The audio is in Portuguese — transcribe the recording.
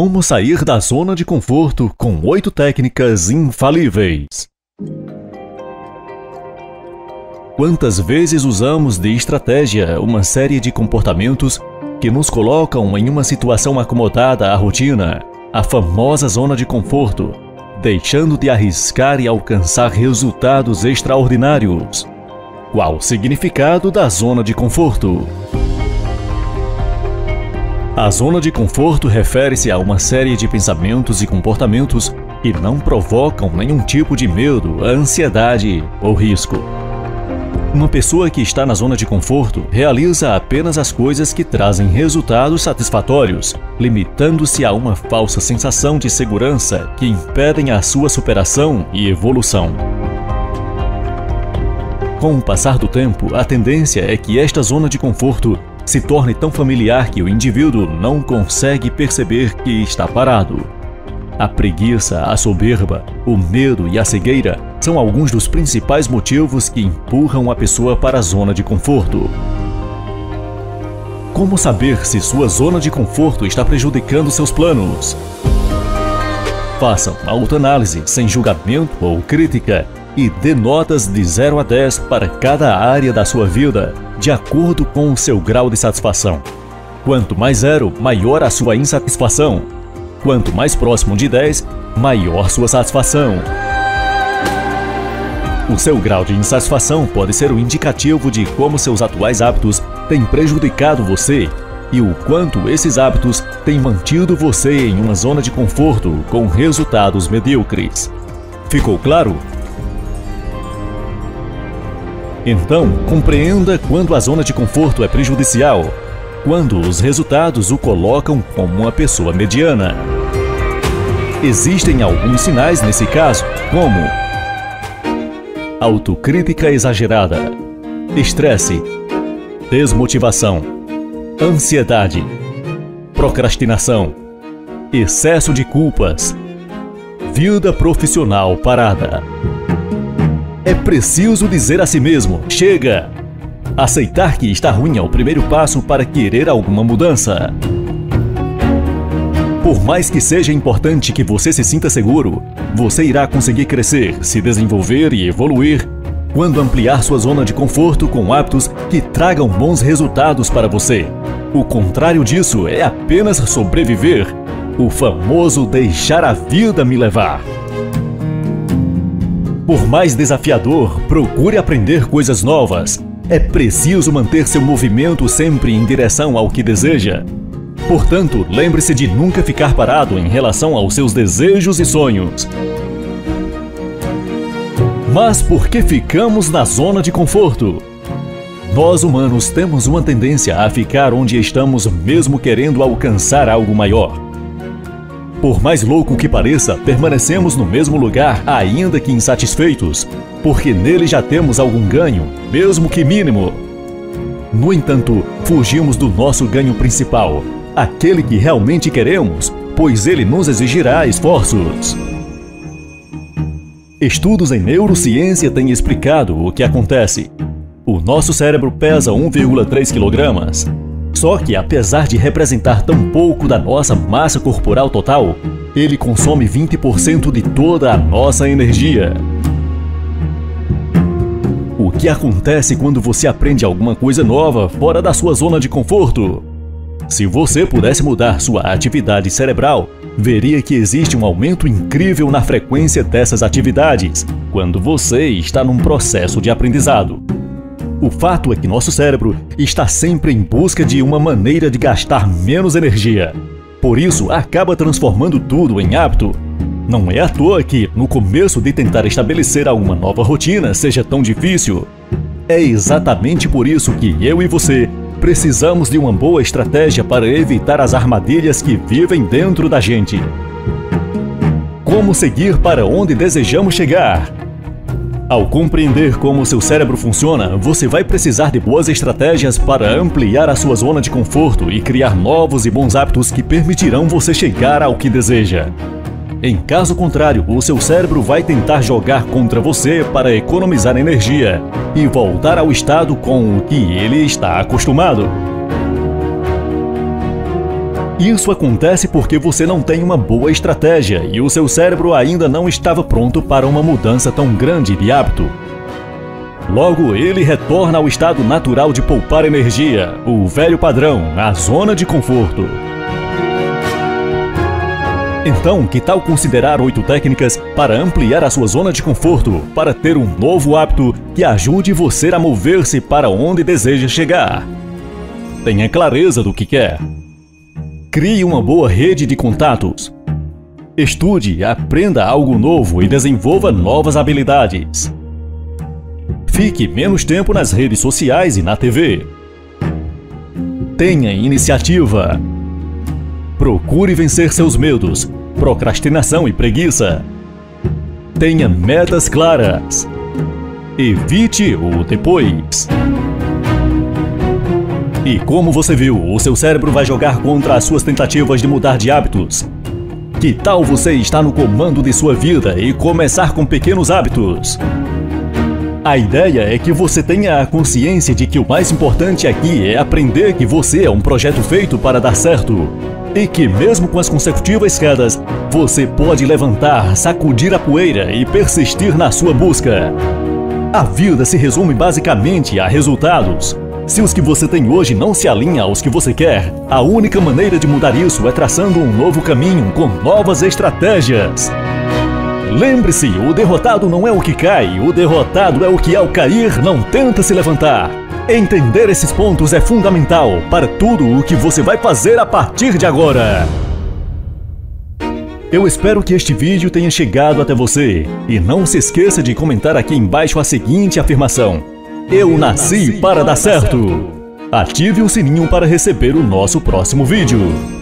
Como sair da zona de conforto com oito técnicas infalíveis. Quantas vezes usamos de estratégia uma série de comportamentos que nos colocam em uma situação acomodada à rotina, a famosa zona de conforto, deixando de arriscar e alcançar resultados extraordinários? Qual o significado da zona de conforto? A zona de conforto refere-se a uma série de pensamentos e comportamentos que não provocam nenhum tipo de medo, ansiedade ou risco. Uma pessoa que está na zona de conforto realiza apenas as coisas que trazem resultados satisfatórios, limitando-se a uma falsa sensação de segurança que impedem a sua superação e evolução. Com o passar do tempo, a tendência é que esta zona de conforto se torne tão familiar que o indivíduo não consegue perceber que está parado. A preguiça, a soberba, o medo e a cegueira são alguns dos principais motivos que empurram a pessoa para a zona de conforto. Como saber se sua zona de conforto está prejudicando seus planos? Faça uma autoanálise sem julgamento ou crítica e dê notas de 0 a 10 para cada área da sua vida, de acordo com o seu grau de satisfação. Quanto mais zero, maior a sua insatisfação. Quanto mais próximo de 10, maior sua satisfação. O seu grau de insatisfação pode ser um indicativo de como seus atuais hábitos têm prejudicado você e o quanto esses hábitos têm mantido você em uma zona de conforto com resultados medíocres. Ficou claro? Então, compreenda quando a zona de conforto é prejudicial, quando os resultados o colocam como uma pessoa mediana. Existem alguns sinais nesse caso, como autocrítica exagerada, estresse, desmotivação, ansiedade, procrastinação, excesso de culpas, vida profissional parada. É preciso dizer a si mesmo: chega! Aceitar que está ruim é o primeiro passo para querer alguma mudança. Por mais que seja importante que você se sinta seguro, você irá conseguir crescer, se desenvolver e evoluir quando ampliar sua zona de conforto com hábitos que tragam bons resultados para você. O contrário disso é apenas sobreviver, o famoso deixar a vida me levar. Por mais desafiador, procure aprender coisas novas. É preciso manter seu movimento sempre em direção ao que deseja. Portanto, lembre-se de nunca ficar parado em relação aos seus desejos e sonhos. Mas por que ficamos na zona de conforto? Nós humanos temos uma tendência a ficar onde estamos mesmo querendo alcançar algo maior. Por mais louco que pareça, permanecemos no mesmo lugar, ainda que insatisfeitos, porque nele já temos algum ganho, mesmo que mínimo. No entanto, fugimos do nosso ganho principal, aquele que realmente queremos, pois ele nos exigirá esforços. Estudos em neurociência têm explicado o que acontece. O nosso cérebro pesa 1,3 kg só que, apesar de representar tão pouco da nossa massa corporal total, ele consome 20% de toda a nossa energia. O que acontece quando você aprende alguma coisa nova fora da sua zona de conforto? Se você pudesse mudar sua atividade cerebral, veria que existe um aumento incrível na frequência dessas atividades quando você está num processo de aprendizado. O fato é que nosso cérebro está sempre em busca de uma maneira de gastar menos energia. Por isso, acaba transformando tudo em hábito. Não é à toa que, no começo de tentar estabelecer alguma nova rotina, seja tão difícil. É exatamente por isso que eu e você precisamos de uma boa estratégia para evitar as armadilhas que vivem dentro da gente. Como seguir para onde desejamos chegar? Ao compreender como seu cérebro funciona, você vai precisar de boas estratégias para ampliar a sua zona de conforto e criar novos e bons hábitos que permitirão você chegar ao que deseja. Em caso contrário, o seu cérebro vai tentar jogar contra você para economizar energia e voltar ao estado com o que ele está acostumado. Isso acontece porque você não tem uma boa estratégia e o seu cérebro ainda não estava pronto para uma mudança tão grande de hábito. Logo, ele retorna ao estado natural de poupar energia, o velho padrão, a zona de conforto. Então, que tal considerar oito técnicas para ampliar a sua zona de conforto, para ter um novo hábito que ajude você a mover-se para onde deseja chegar? Tenha clareza do que quer. Crie uma boa rede de contatos. Estude, aprenda algo novo e desenvolva novas habilidades. Fique menos tempo nas redes sociais e na TV. Tenha iniciativa. Procure vencer seus medos, procrastinação e preguiça. Tenha metas claras. Evite o depois. E como você viu, o seu cérebro vai jogar contra as suas tentativas de mudar de hábitos. Que tal você estar no comando de sua vida e começar com pequenos hábitos? A ideia é que você tenha a consciência de que o mais importante aqui é aprender que você é um projeto feito para dar certo. E que, mesmo com as consecutivas quedas, você pode levantar, sacudir a poeira e persistir na sua busca. A vida se resume basicamente a resultados. Se os que você tem hoje não se alinham aos que você quer, a única maneira de mudar isso é traçando um novo caminho com novas estratégias. Lembre-se, o derrotado não é o que cai, o derrotado é o que ao cair não tenta se levantar. Entender esses pontos é fundamental para tudo o que você vai fazer a partir de agora. Eu espero que este vídeo tenha chegado até você e não se esqueça de comentar aqui embaixo a seguinte afirmação: Eu nasci para dar certo. Ative o sininho para receber o nosso próximo vídeo.